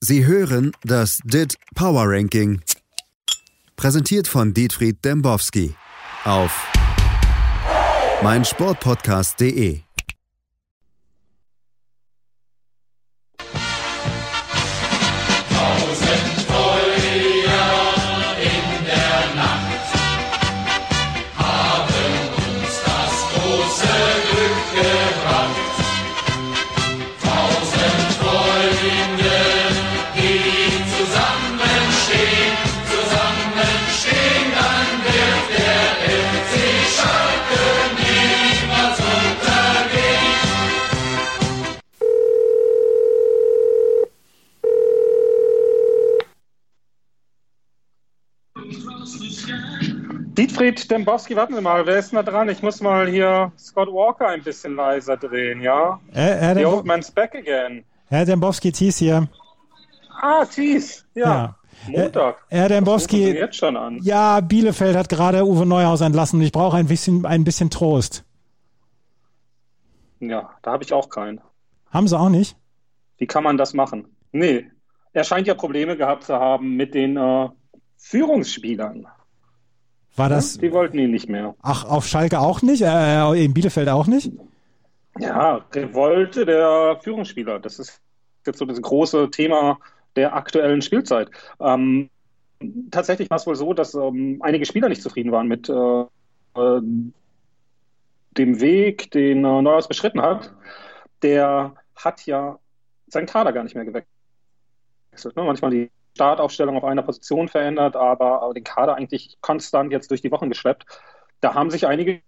Sie hören das DIT Power Ranking. Präsentiert von Dietfried Dembowski auf meinsportpodcast.de. Dietfried Dembowski, warten Sie mal, wer ist denn da dran? Ich muss mal hier Scott Walker ein bisschen leiser drehen, ja? Äh, Herr, The Dembo old man's back again. Herr Dembowski, Thies hier. Ah, Thies, ja. Montag. Herr Sie Dembowski, jetzt schon an. ja, Bielefeld hat gerade Uwe Neuhaus entlassen und ich brauche ein bisschen, ein bisschen Trost. Ja, da habe ich auch keinen. Haben Sie auch nicht? Wie kann man das machen? Nee, er scheint ja Probleme gehabt zu haben mit den äh, Führungsspielern. War das, Die wollten ihn nicht mehr. ach, auf Schalke auch nicht? Äh, in Bielefeld auch nicht? Ja, Revolte der Führungsspieler. Das ist jetzt so das große Thema der aktuellen Spielzeit. Ähm, tatsächlich war es wohl so, dass ähm, einige Spieler nicht zufrieden waren mit äh, äh, dem Weg, den äh, Neuhaus beschritten hat. Der hat ja seinen Kader gar nicht mehr gewechselt. Ne? Manchmal die Startaufstellung auf einer Position verändert, aber, aber den Kader eigentlich konstant jetzt durch die Wochen geschleppt. Da haben sich einige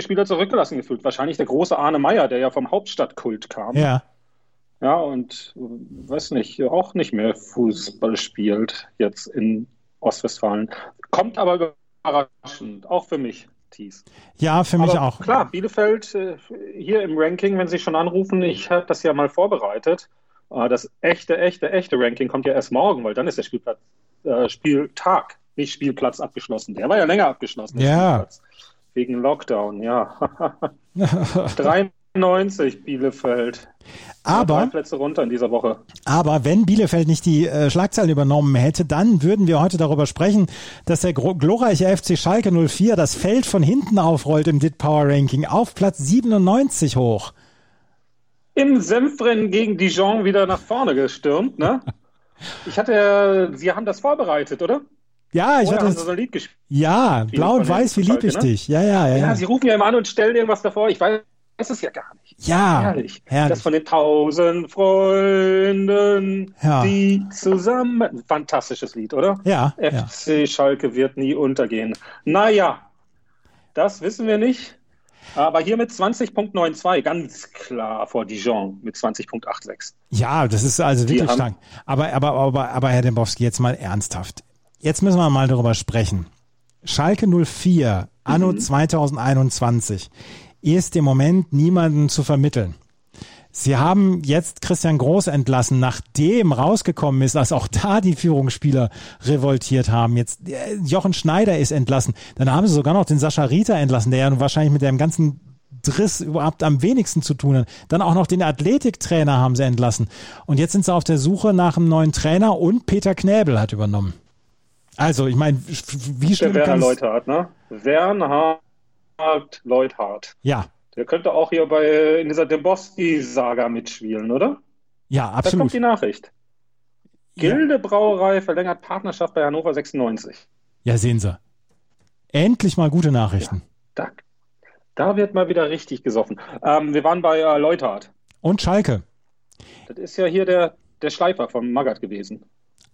Spieler zurückgelassen gefühlt. Wahrscheinlich der große Arne Meyer, der ja vom Hauptstadtkult kam. Ja. Ja, und äh, weiß nicht, auch nicht mehr Fußball spielt jetzt in Ostwestfalen. Kommt aber überraschend, auch für mich, Thies. Ja, für mich aber auch. Klar, Bielefeld äh, hier im Ranking, wenn Sie schon anrufen, ich habe das ja mal vorbereitet. Äh, Das echte, echte, echte Ranking kommt ja erst morgen, weil dann ist der Spielplatz, äh, Spieltag, nicht Spielplatz abgeschlossen. Der war ja länger abgeschlossen. Ja. Wegen Lockdown, ja. 93 Bielefeld. Drei Aber, Plätze runter in dieser Woche. aber wenn Bielefeld nicht die äh, Schlagzeilen übernommen hätte, dann würden wir heute darüber sprechen, dass der glorreiche FC Schalke 04 das Feld von hinten aufrollt im DIT Power Ranking auf Platz 97 hoch. Im Senfrennen gegen Dijon wieder nach vorne gestürmt, ne? Ich hatte, Sie haben das vorbereitet, oder? Ja, ich Vorher hatte ein Lied gespielt. ja, blau und weiß, wie lieb ich ne? dich. Ja, ja, ja. Ja, Ja, Sie rufen ja immer an und stellen irgendwas davor. Ich weiß es ja gar nicht. ja Herrlich. herrlich. Das von den tausend Freunden, Ja. die zusammen. Fantastisches Lied, oder? Ja, ja. FC Schalke wird nie untergehen. Naja, das wissen wir nicht. Aber hier mit 20.92, ganz klar vor Dijon mit 20.86. Ja, das ist also wirklich stark. Aber, aber, aber, aber Herr Dembowski, jetzt mal ernsthaft. Jetzt müssen wir mal darüber sprechen. Schalke 04, anno Mhm. 2021, ist im Moment niemanden zu vermitteln. Sie haben jetzt Christian Groß entlassen, nachdem rausgekommen ist, dass auch da die Führungsspieler revoltiert haben. Jetzt äh, Jochen Schneider ist entlassen. Dann haben sie sogar noch den Sascha Rita entlassen, der ja nun wahrscheinlich mit dem ganzen Driss überhaupt am wenigsten zu tun hat. Dann auch noch den Athletiktrainer haben sie entlassen. Und jetzt sind sie auf der Suche nach einem neuen Trainer und Peter Knäbel hat übernommen. Also, ich meine, wie Der schlimm Werner kann es... Leuthard, ne? Werner Leuthard. Ja, Der könnte auch hier bei in dieser Dembowski-Saga mitspielen, oder? ja, Da kommt absolut. die Nachricht. Gilde Brauerei verlängert Partnerschaft bei Hannover 96. Ja, sehen Sie. Endlich mal gute Nachrichten. Da, da wird mal wieder richtig gesoffen. Ähm, wir waren bei äh, Leuthard. Und Schalke. Das ist ja hier der, der Schleifer vom Magath gewesen.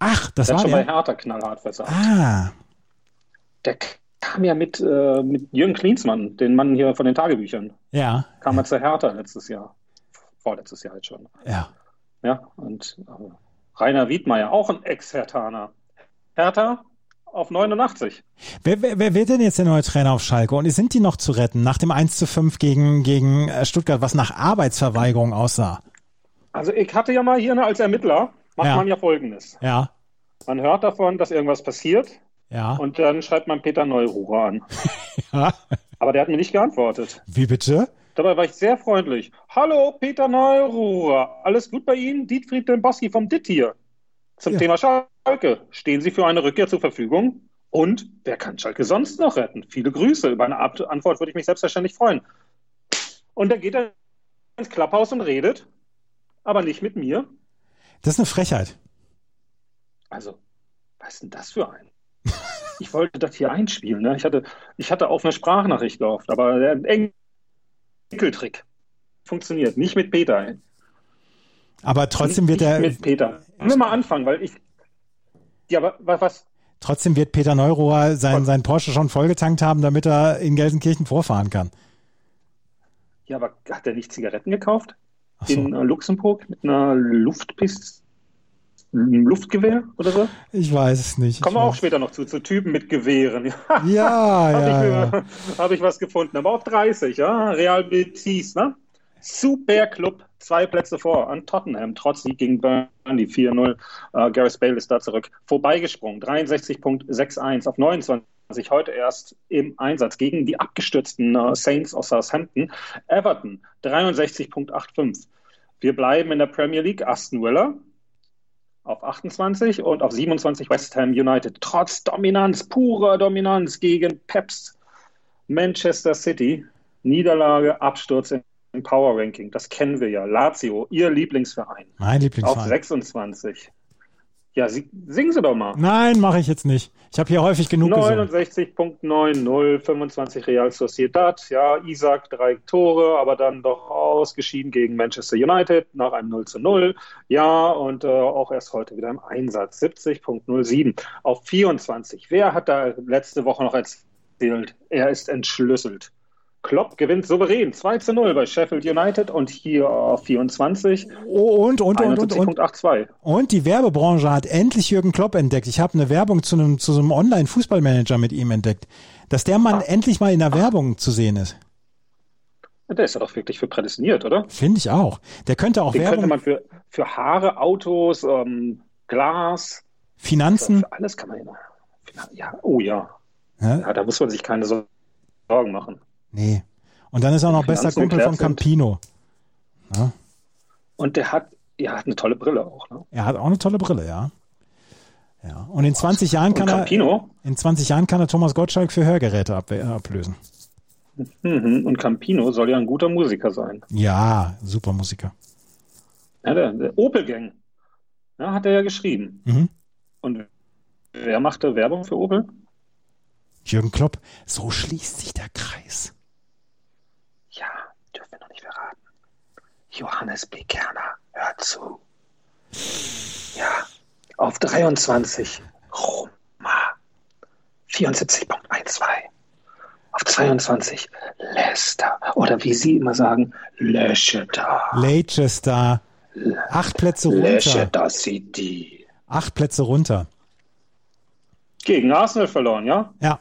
Ach, das Der hat war schon bei der. Hertha knallhart versagt. Ah, Der kam ja mit, äh, mit Jürgen Klinsmann, den Mann hier von den Tagebüchern. ja, Kam er zu Hertha letztes Jahr. Vorletztes Jahr jetzt schon. ja. Ja, und äh, Rainer Wiedmeier, auch ein Ex-Hertaner. Hertha auf 89. Wer, wer, wer wird denn jetzt der neue Trainer auf Schalke? Und sind die noch zu retten nach dem 1 zu 5 gegen, gegen äh, Stuttgart, was nach Arbeitsverweigerung aussah? Also ich hatte ja mal hier als Ermittler, macht Ja. man ja Folgendes. Ja, Man hört davon, dass irgendwas passiert ja. und dann schreibt man Peter Neururer an. ja. Aber der hat mir nicht geantwortet. Wie bitte? Dabei war ich sehr freundlich. Hallo, Peter Neururer. Alles gut bei Ihnen? Dietfried Dembowski vom DIT hier. zum ja. Thema Schalke. Stehen Sie für eine Rückkehr zur Verfügung? Und wer kann Schalke sonst noch retten? Viele Grüße. Über eine Antwort würde ich mich selbstverständlich freuen. Und dann geht er ins Klapphaus und redet, aber nicht mit mir. Das ist eine Frechheit. Also, was ist denn das für ein? Ich wollte das hier einspielen. Ne? Ich, hatte, ich hatte auf eine Sprachnachricht gehofft, aber der Enkeltrick funktioniert. Nicht mit Peter. Aber trotzdem wird er. Mit Peter. Können wir mal anfangen, weil ich. Ja, aber was? Trotzdem wird Peter Neurohr sein, sein Porsche schon vollgetankt haben, damit er in Gelsenkirchen vorfahren kann. Ja, aber hat er nicht Zigaretten gekauft? So. In äh, Luxemburg mit einer Luftpiste? Ein Luftgewehr oder so? Ich weiß es nicht. Kommen wir auch später noch zu, zu Typen mit Gewehren. ja, ja. Habe ich, ja. hab ich was gefunden. Aber auch 30, ja. Real Betis, ne? Super Club, zwei Plätze vor an Tottenham, trotz Sieg gegen Burnley 4-0. Uh, Gareth Bale ist da zurück. Vorbeigesprungen, 63.61 auf 29 heute erst im Einsatz gegen die abgestürzten uh, Saints aus Southampton. Everton 63.85. Wir bleiben in der Premier League. Aston Villa auf 28 und auf 27 West Ham United. Trotz Dominanz, purer Dominanz gegen Peps. Manchester City, Niederlage, Absturz im Power Ranking. Das kennen wir ja. Lazio, Ihr Lieblingsverein. Mein Lieblingsverein. Auf 26. Ja, singen Sie doch mal. Nein, mache ich jetzt nicht. Ich habe hier häufig genug 69.90, 25 Real Sociedad. Ja, Isaac drei Tore, aber dann doch ausgeschieden gegen Manchester United nach einem 0 zu 0. Ja, und äh, auch erst heute wieder im Einsatz. 70.07 auf 24. Wer hat da letzte Woche noch erzählt? Er ist entschlüsselt. Klopp gewinnt souverän 2 zu 0 bei Sheffield United und hier auf 24. Oh, und, und, und, und, und, und, die Werbebranche hat endlich Jürgen Klopp entdeckt. Ich habe eine Werbung zu einem, zu einem Online-Fußballmanager mit ihm entdeckt. Dass der Mann ah. endlich mal in der Werbung zu sehen ist. Der ist ja doch wirklich für prädestiniert, oder? Finde ich auch. Der könnte auch Den Werbung. könnte man für, für Haare, Autos, ähm, Glas. Finanzen. Für, für alles kann man ja. Oh ja. ja. ja. Da muss man sich keine Sorgen machen. Nee. Und dann ist er auch noch bester Kumpel von Campino. Ja. Und der hat, ja, hat eine tolle Brille auch. Ne? Er hat auch eine tolle Brille, ja. Ja. Und in 20 Jahren kann Campino? er in 20 Jahren kann er Thomas Gottschalk für Hörgeräte ab, ablösen. Mhm. Und Campino soll ja ein guter Musiker sein. Ja, super Musiker. Ja, der, der Opel Gang. Ja, hat er ja geschrieben. Mhm. Und wer machte Werbung für Opel? Jürgen Klopp. So schließt sich der Kreis. Ja, dürfen wir noch nicht verraten. Johannes B. Kerner, hört zu. Ja, auf 23 Roma 74.12. Auf 22 Leicester. Oder wie Sie immer sagen, Leicester. Leicester. Acht Plätze runter. Leicester City. Acht Plätze runter. Gegen Arsenal verloren, ja? Ja.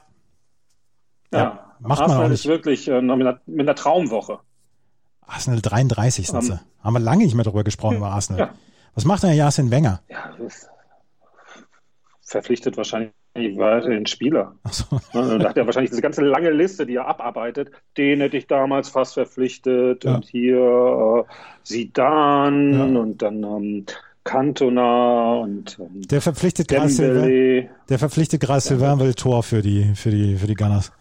Ja, ja macht Arsenal man auch nicht. ist wirklich äh, mit, einer, mit einer Traumwoche. Arsenal 33 sind um, sie. Haben wir lange nicht mehr darüber gesprochen, über Arsenal. Ja. Was macht denn Jasin Wenger? Ja, verpflichtet wahrscheinlich weiter den Spieler. Ach so. Ne, da hat er wahrscheinlich diese ganze lange Liste, die er abarbeitet. Den hätte ich damals fast verpflichtet ja. und hier äh, Sidan ja. und dann ähm, Cantona und ähm, der verpflichtet Gras Silvain, der verpflichtet Gras Silvain will Tor für die für die für die Gunners.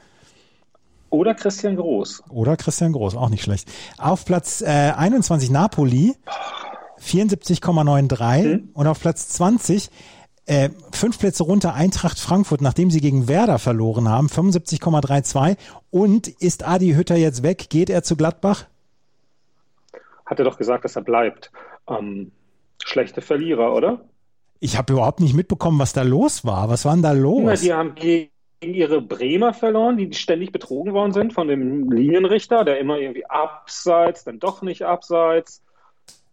Oder Christian Groß. Oder Christian Groß, auch nicht schlecht. Auf Platz äh, 21 Napoli, 74,93 hm? und auf Platz 20 äh, fünf Plätze runter Eintracht Frankfurt, nachdem sie gegen Werder verloren haben, 75,32. Und ist Adi Hütter jetzt weg? Geht er zu Gladbach? Hat er doch gesagt, dass er bleibt. Ähm, schlechte Verlierer, oder? Ich habe überhaupt nicht mitbekommen, was da los war. Was war denn da los? Na, die haben gegen ihre Bremer verloren, die ständig betrogen worden sind von dem Linienrichter, der immer irgendwie abseits, dann doch nicht abseits.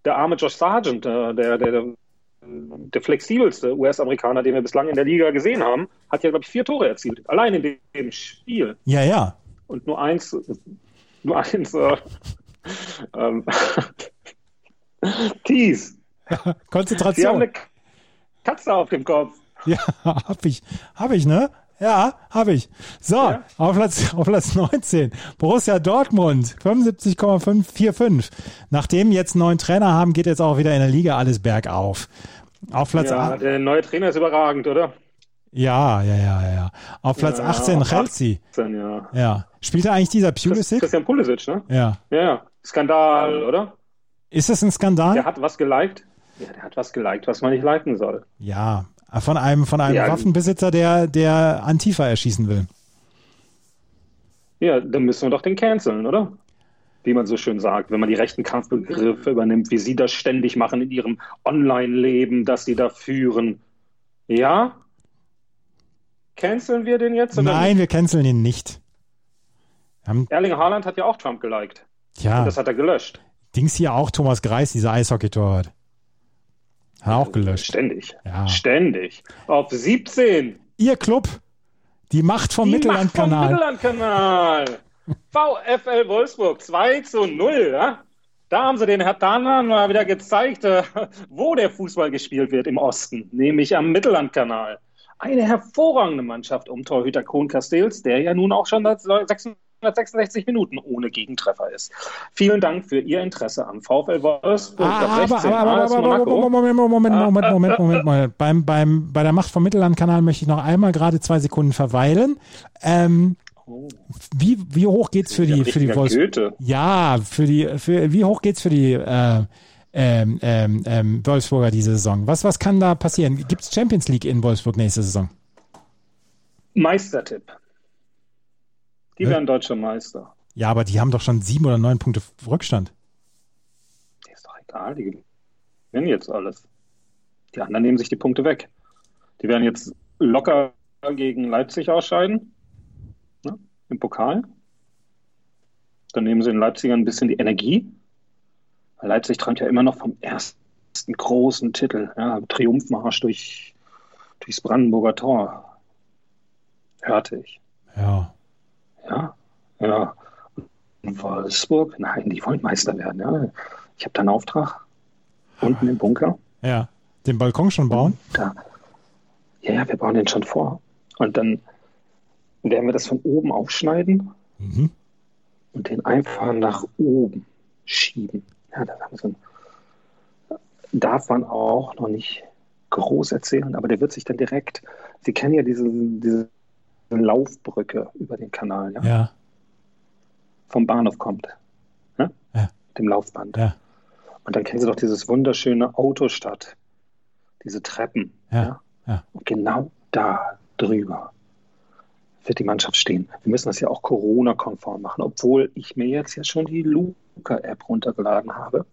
Der arme Josh Sargent, äh, der, der, der, der flexibelste US-Amerikaner, den wir bislang in der Liga gesehen haben, hat ja, glaube ich, vier Tore erzielt. Allein in dem Spiel. Ja, ja. Und nur eins, nur eins, äh, ähm, Tees. Konzentration. Sie haben eine Katze auf dem Kopf. Ja, hab ich. Hab ich, ne? Ja, habe ich. So, ja. auf, Platz, auf Platz 19. Borussia Dortmund, 75,545. Nachdem jetzt einen neuen Trainer haben, geht jetzt auch wieder in der Liga alles bergauf. Auf Platz ja, 8. der neue Trainer ist überragend, oder? Ja, ja, ja, ja. Auf Platz Ja, 18 auf Chelsea. 18, ja. Ja. Spielt da eigentlich dieser Pulisic? Christian Pulisic, ne? Ja. Ja, ja. Skandal, oder? Ist das ein Skandal? Der hat was geliked. Ja, der hat was geliked, was man nicht liken soll. Ja. Von einem, von einem Ja. Waffenbesitzer, der, der Antifa erschießen will. Ja, dann müssen wir doch den canceln, oder? Wie man so schön sagt, wenn man die rechten Kampfbegriffe übernimmt, wie sie das ständig machen in ihrem Online-Leben, das sie da führen. Ja? Canceln wir den jetzt? Nein, wir canceln ihn nicht. Haben? Erling Haaland hat ja auch Trump geliked. ja, Und das hat er gelöscht. Dings hier auch Thomas Greis, dieser Eishockey-Torwart. Hat auch gelöscht. Ständig. Ja. Ständig. Auf 17. Ihr Club, die Macht vom Mittellandkanal. Macht vom Mittellandkanal. VfL Wolfsburg 2 zu 0. Ja? Da haben sie den Herr Danan mal wieder gezeigt, äh, wo der Fußball gespielt wird im Osten, nämlich am Mittellandkanal. Eine hervorragende Mannschaft um Torhüter Kohn Castells, der ja nun auch schon seit 666 Minuten ohne Gegentreffer ist. Vielen Dank für Ihr Interesse am VfL Wolfsburg. Ah, auf aber, 16 aber, aber, AS aber, aber, Monaco. Moment, Moment, Moment, Moment, Moment, Moment, Moment. Beim, beim, bei der Macht vom Mittellandkanal möchte ich noch einmal gerade zwei Sekunden verweilen. Ähm, Oh, wie, wie hoch geht's für die, für die Wolfsburg? Ja, für die, für, wie hoch geht's für die, äh, ähm, ähm, ähm, Wolfsburger diese Saison? Was, was kann da passieren? Gibt's Champions League in Wolfsburg nächste Saison? Meistertipp. Die Hä? werden deutscher Meister. Ja, aber die haben doch schon sieben oder neun Punkte Rückstand. Ist doch egal, die gewinnen jetzt alles. Die anderen nehmen sich die Punkte weg. Die werden jetzt locker gegen Leipzig ausscheiden. Ne, Im Pokal. Dann nehmen sie den Leipzigern ein bisschen die Energie. Leipzig träumt ja immer noch vom ersten großen Titel. Ja, Triumphmarsch durch, durchs Brandenburger Tor. Hörte ich. Ja, ja. Und Wolfsburg, nein, die wollen Meister werden. Ja. Ich habe da einen Auftrag. Unten im Bunker. Ja. Den Balkon schon bauen? Da. Ja, ja, wir bauen den schon vor. Und dann werden wir das von oben aufschneiden Mhm. und den einfach nach oben schieben. Ja, dann haben wir so ein, darf man auch noch nicht groß erzählen, aber der wird sich dann direkt, Sie kennen ja diese, diese Laufbrücke über den Kanal, ja, Ja. Vom Bahnhof kommt, ne? Ja. dem Laufband. Ja. Und dann kennen Sie doch dieses wunderschöne Autostadt, diese Treppen. Ja. Ja. Und genau da drüber wird die Mannschaft stehen. Wir müssen das ja auch Corona-konform machen, obwohl ich mir jetzt ja schon die Luca-App runtergeladen habe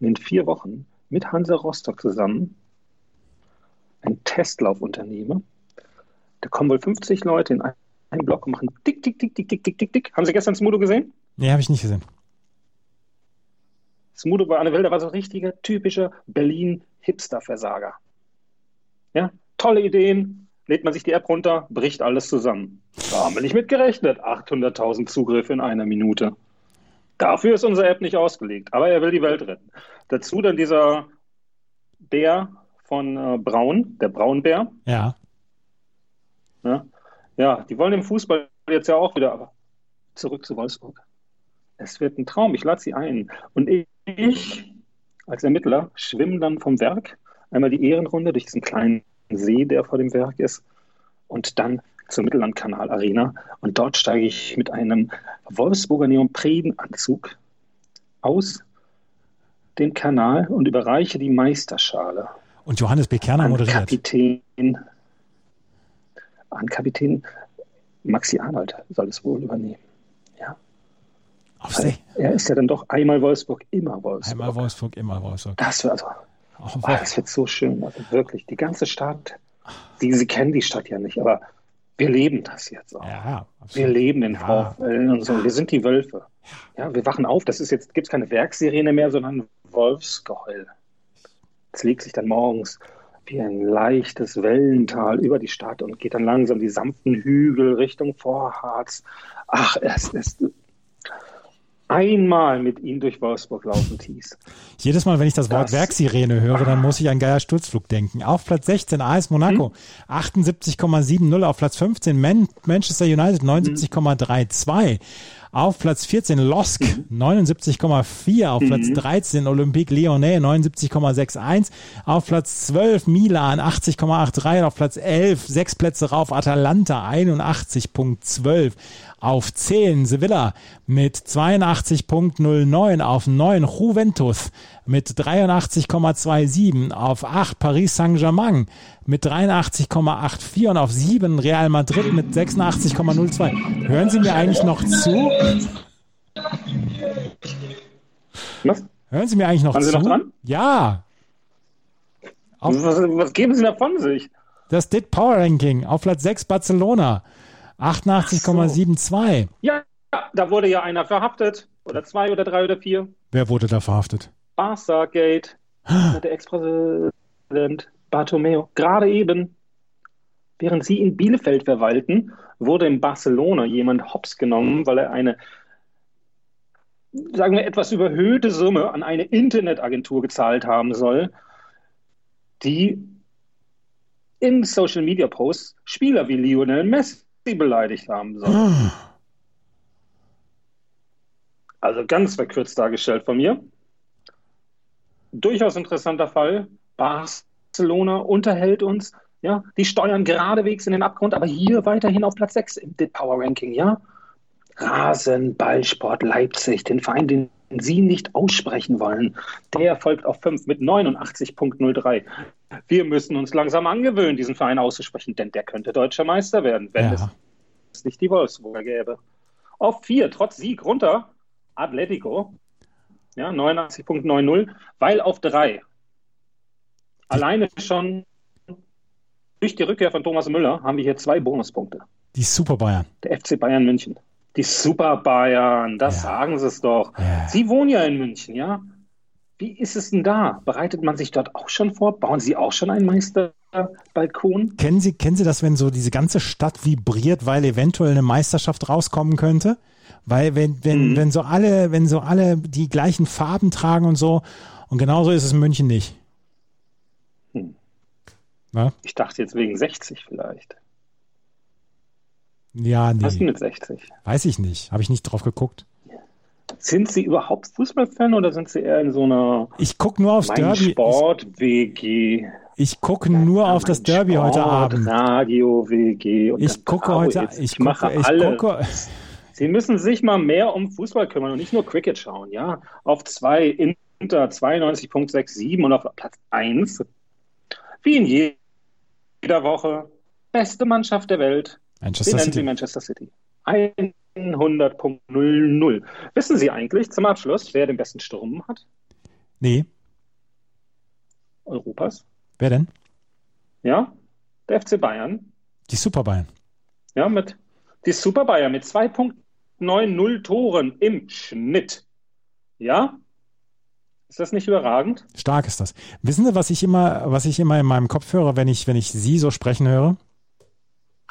und in vier Wochen mit Hansa Rostock zusammen einen Testlauf unternehme. Da kommen wohl 50 Leute in einen Block machen tick, tick, tick, tick, tick, tick, tick, tick. Haben Sie gestern Smudo gesehen? Nee, habe ich nicht gesehen. Smudo bei Anne Wilder war so ein richtiger, typischer Berlin-Hipster-Versager. Ja, tolle Ideen, lädt man sich die App runter, bricht alles zusammen. Da haben wir nicht mit gerechnet. 800.000 Zugriffe in einer Minute. Dafür ist unsere App nicht ausgelegt, aber er will die Welt retten. Dazu dann dieser Bär von äh, Braun, der Braunbär. Ja. Ne? Ja, die wollen im Fußball jetzt ja auch wieder, aber zurück zu Wolfsburg. Es wird ein Traum, ich lade sie ein. Und ich, als Ermittler, schwimme dann vom Werk einmal die Ehrenrunde durch diesen kleinen See, der vor dem Werk ist, und dann zur Mittellandkanal Arena. Und dort steige ich mit einem Wolfsburger Neoprenanzug aus dem Kanal und überreiche die Meisterschale Und Johannes B. Kerner an moderiert. Kapitän, an Kapitän Maxi Arnold soll es wohl übernehmen. Ja. Auf See. Er ist ja dann doch einmal Wolfsburg, immer Wolfsburg. Einmal Wolfsburg, immer Wolfsburg. Das wird also, Oh, oh, das wird so schön. Also wirklich, die ganze Stadt. Sie, Sie kennen die Stadt ja nicht, aber wir leben das jetzt auch. ja, Wir leben den Ja. VfL und so. Wir sind die Wölfe. Ja, wir wachen auf. Das ist jetzt, gibt es keine Werksirene mehr, sondern Wolfsgeheul. Es legt sich dann morgens wie ein leichtes Wellental über die Stadt und geht dann langsam die sanften Hügel Richtung Vorharz. Ach, es ist einmal mit ihnen durch Wolfsburg laufen, Thies. Jedes Mal, wenn ich das Wort Das- Werksirene höre, dann muss ich an Geier Sturzflug denken. Auf Platz 16 AS Monaco, 78,70 auf Platz 15 Man Manchester United 79,32. Auf Platz 14 Losk 79,4. Auf Platz 13 Olympique Lyonnais 79,61. Auf Platz 12 Milan 80,83. Auf Platz 11 sechs Plätze rauf Atalanta 81,12. Auf 10 Sevilla mit 82,09. Auf 9 Juventus mit 83,27. Auf 8 Paris Saint-Germain mit 83,84 und auf 7 Real Madrid mit 86,02. Hören Sie mir eigentlich noch zu? Was? Hören Sie mir eigentlich noch Waren zu? Sie noch dran? Ja. Was, was geben Sie da von sich? Das DIT Power Ranking auf Platz 6 Barcelona 88,72. Ja, da wurde ja einer verhaftet. Oder zwei oder drei oder vier. Wer wurde da verhaftet? Barca Gate. Der Ex-Präsident Bartomeo. Gerade eben, während Sie in Bielefeld verwalten, wurde in Barcelona jemand hops genommen, weil er eine, sagen wir, etwas überhöhte Summe an eine Internetagentur gezahlt haben soll, die in Social Media Posts Spieler wie Lionel Messi beleidigt haben soll. Also ganz verkürzt dargestellt von mir. Durchaus interessanter Fall. Barcelona unterhält uns. Ja, die steuern geradewegs in den Abgrund, aber hier weiterhin auf Platz 6 im Power Ranking, ja. Rasenballsport Leipzig, den Verein, den Sie nicht aussprechen wollen, der folgt auf 5 mit 89.03. Wir müssen uns langsam angewöhnen, diesen Verein auszusprechen, denn der könnte deutscher Meister werden, wenn Ja. es nicht die Wolfsburger gäbe. Auf 4, trotz Sieg runter, Atletico, ja, 89.90, weil auf 3 alleine schon durch die Rückkehr von Thomas Müller haben wir hier zwei Bonuspunkte. Die Super Bayern. Der FC Bayern München. Die Super Bayern, das Ja. sagen Sie es doch. Ja. Sie wohnen ja in München, ja? Wie ist es denn da? Bereitet man sich dort auch schon vor? Bauen Sie auch schon einen Meisterbalkon? Kennen Sie, kennen Sie das, wenn so diese ganze Stadt vibriert, weil eventuell eine Meisterschaft rauskommen könnte? Weil wenn, wenn, Mhm. wenn so alle, wenn so alle die gleichen Farben tragen und so, und genauso ist es in München nicht. Hm. Ich dachte jetzt wegen 60 vielleicht. Ja, Was ist nee, mit 60? weiß ich nicht. Habe ich nicht drauf geguckt. Sind Sie überhaupt Fußballfan oder sind Sie eher in so einer Ich guck nur aufs Derby. Sport-WG? Ich, ich gucke nur auf das Derby heute Abend. Radio-WG. Ich gucke heute, ich, ich mache gucke, ich alles. gucke, Sie müssen sich mal mehr um Fußball kümmern und nicht nur Cricket schauen, ja. Auf zwei Inter 92.67 und auf Platz 1, wie in je- jeder Woche, beste Mannschaft der Welt. Manchester nennen sie City. Manchester City. 100.00. Wissen Sie eigentlich zum Abschluss, wer den besten Sturm hat? Nee, Europas? wer denn? Ja, der FC Bayern. Die Super Bayern. Ja, mit die Super Bayern mit 2.90 Toren im Schnitt. Ja? Ist das nicht überragend? Stark ist das. Wissen Sie, was ich immer, was ich immer in meinem Kopf höre, wenn ich, wenn ich Sie so sprechen höre?